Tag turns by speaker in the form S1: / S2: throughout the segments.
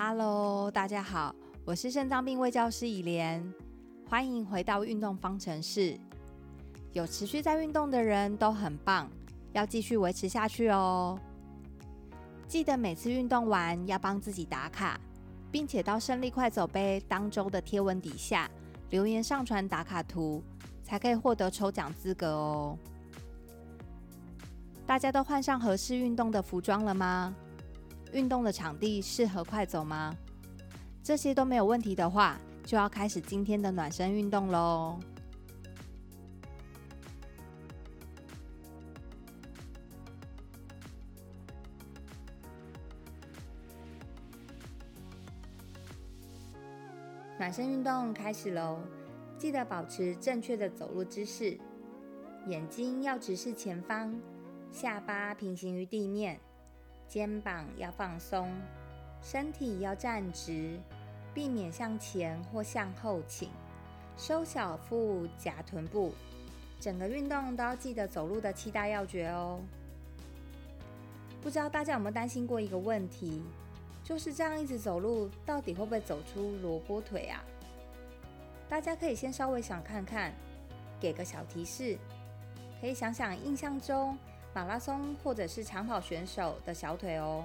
S1: Hello，大家好，我是肾脏病卫教师以莲，欢迎回到运动方程式。有持续在运动的人都很棒，要继续维持下去哦。记得每次运动完要帮自己打卡，并且到胜利快走杯当周的贴文底下留言上传打卡图，才可以获得抽奖资格哦。大家都换上合适运动的服装了吗？运动的场地适合快走吗？这些都没有问题的话，就要开始今天的暖身运动喽。暖身运动开始喽！记得保持正确的走路姿势，眼睛要直视前方，下巴平行于地面，肩膀要放松，身体要站直，避免向前或向后倾，收小腹，夹臀部。整个运动都要记得走路的七大要诀哦。不知道大家有没有担心过一个问题？就是这样一直走路，到底会不会走出萝卜腿啊？大家可以先稍微想看看，给个小提示，可以想想印象中马拉松或者是长跑选手的小腿哦。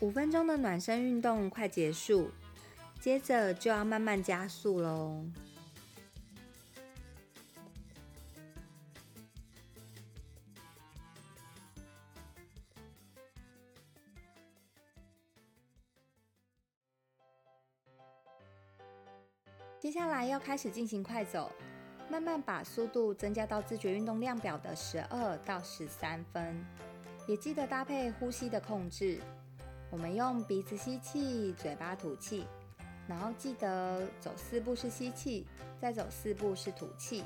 S1: 五分钟的暖身运动快结束，接着就要慢慢加速喽。接下来要开始进行快走，慢慢把速度增加到自觉运动量表的十二到十三分，也记得搭配呼吸的控制。我们用鼻子吸气，嘴巴吐气，然后记得走四步是吸气，再走四步是吐气。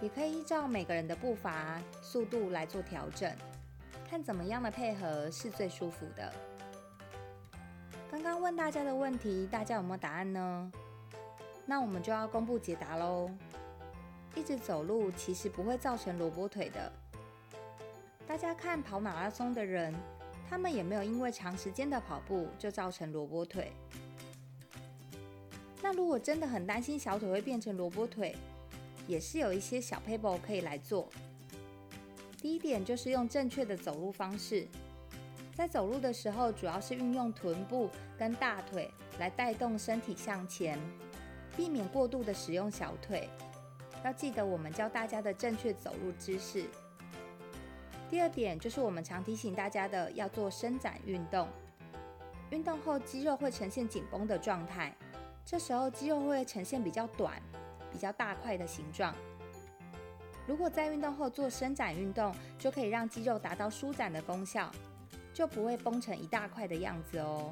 S1: 也可以依照每个人的步伐速度来做调整，看怎么样的配合是最舒服的。刚刚问大家的问题，大家有没有答案呢？那我们就要公布解答喽。一直走路其实不会造成萝卜腿的。大家看跑马拉松的人。他们也没有因为长时间的跑步就造成萝卜腿。那如果真的很担心小腿会变成萝卜腿，也是有一些小 paper 可以来做。第一点就是用正确的走路方式，在走路的时候，主要是运用臀部跟大腿来带动身体向前，避免过度的使用小腿。要记得我们教大家的正确走路姿势。第二点就是我们常提醒大家的，要做伸展运动。运动后肌肉会呈现紧绷的状态，这时候肌肉会呈现比较短、比较大块的形状。如果在运动后做伸展运动，就可以让肌肉达到舒展的功效，就不会绷成一大块的样子哦。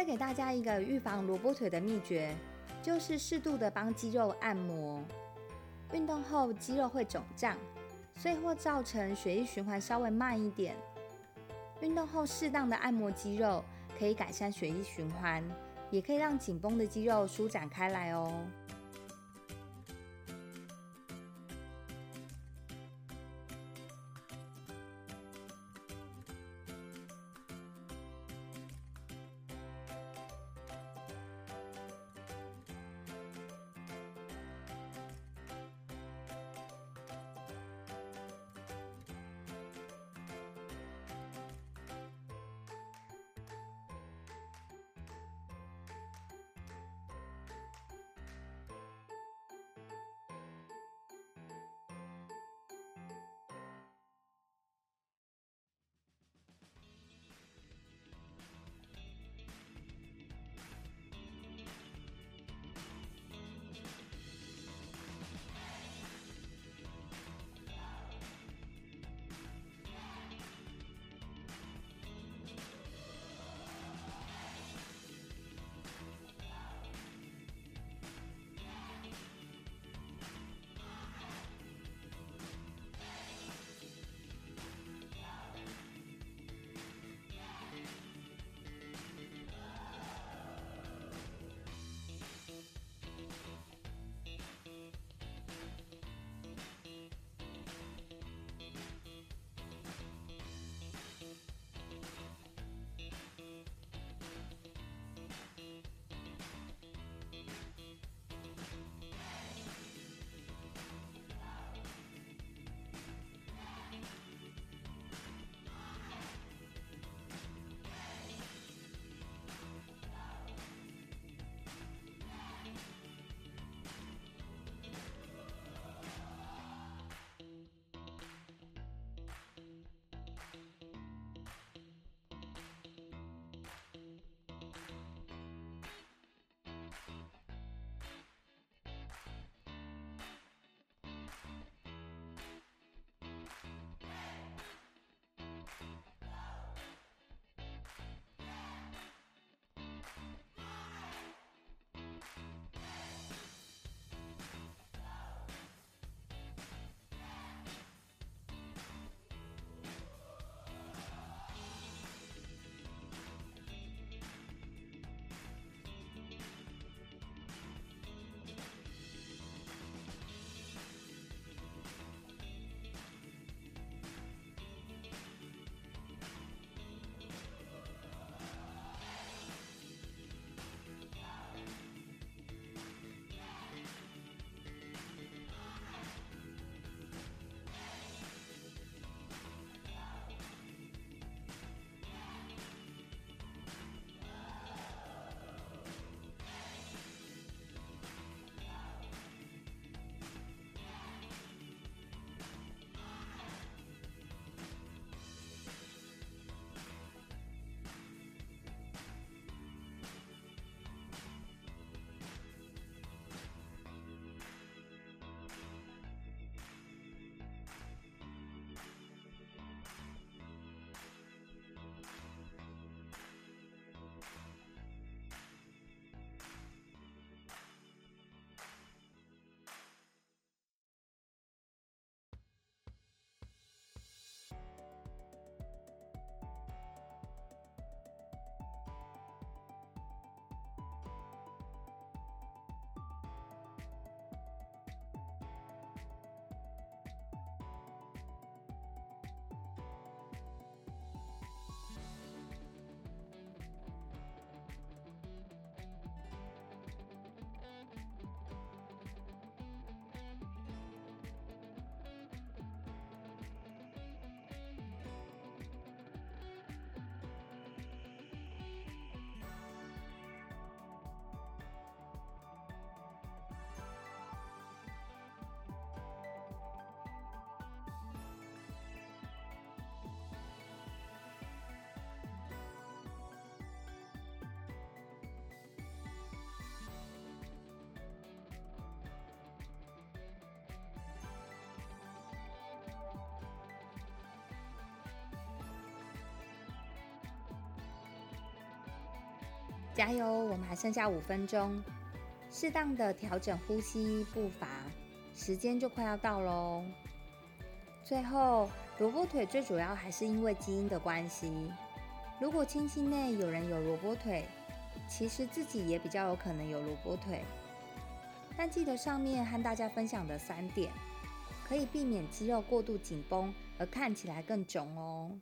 S1: 再给大家一个预防萝卜腿的秘诀，就是适度的帮肌肉按摩。运动后肌肉会肿胀，所以会造成血液循环稍微慢一点。运动后适当的按摩肌肉，可以改善血液循环，也可以让紧绷的肌肉舒展开来哦。加油！我们还剩下五分钟，适当的调整呼吸步伐，时间就快要到喽。最后，萝卜腿最主要还是因为基因的关系。如果亲戚内有人有萝卜腿，其实自己也比较有可能有萝卜腿。但记得上面和大家分享的三点，可以避免肌肉过度紧绷而看起来更肿哦。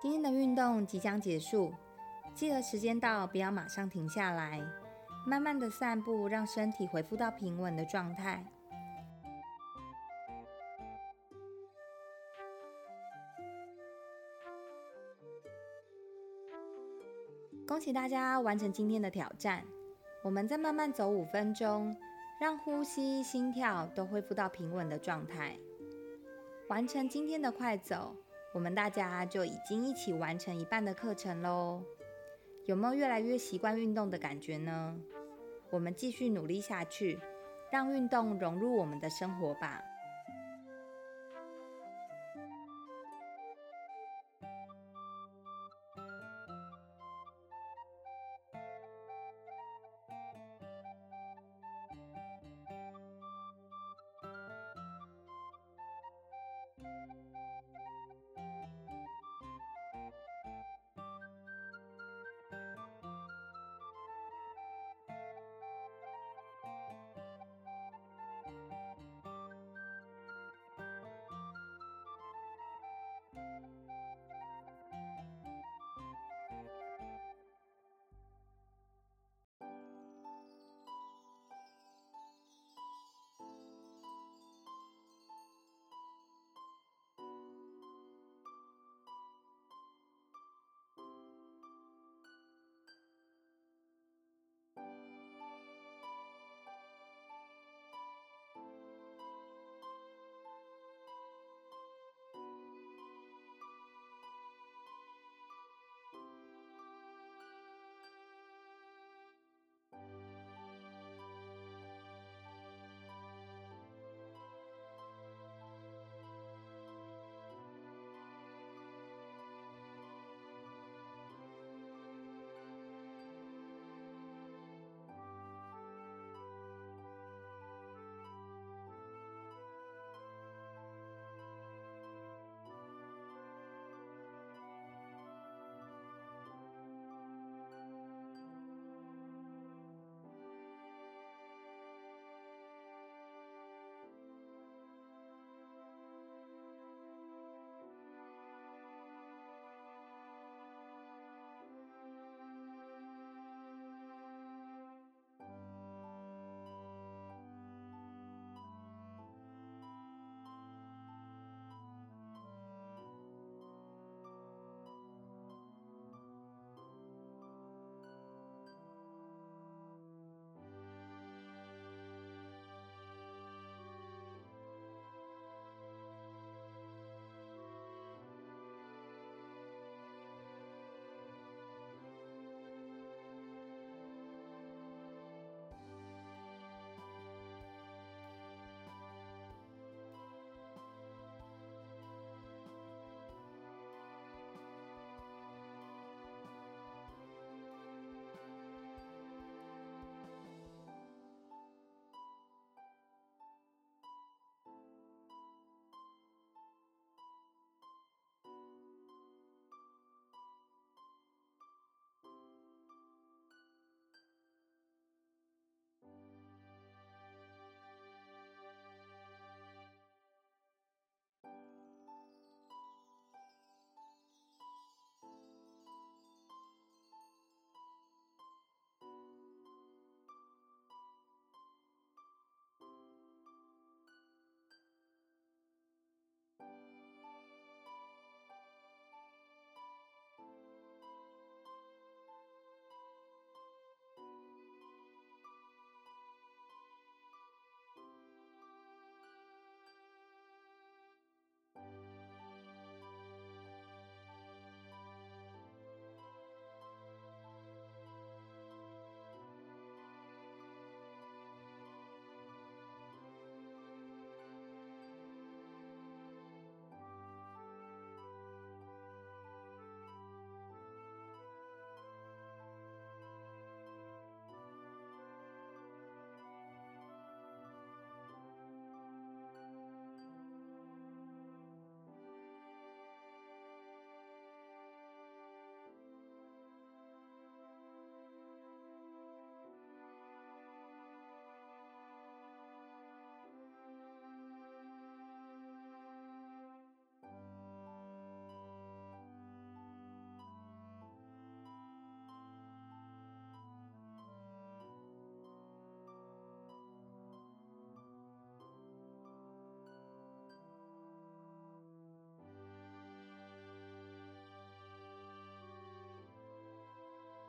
S1: 今天的运动即将结束，记得时间到不要马上停下来，慢慢的散步，让身体恢复到平稳的状态。恭喜大家完成今天的挑战！我们再慢慢走五分钟，让呼吸、心跳都恢复到平稳的状态。完成今天的快走，我们大家就已经一起完成一半的课程喽。有没有越来越习惯运动的感觉呢？我们继续努力下去，让运动融入我们的生活吧。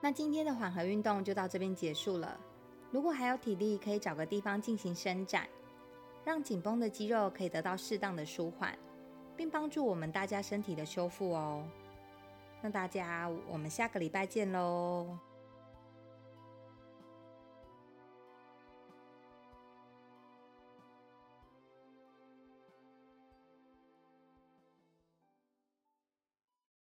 S1: 那今天的缓和运动就到这边结束了。如果还有体力，可以找个地方进行伸展，让紧绷的肌肉可以得到适当的舒缓，并帮助我们大家身体的修复哦。那大家，我们下个礼拜见喽。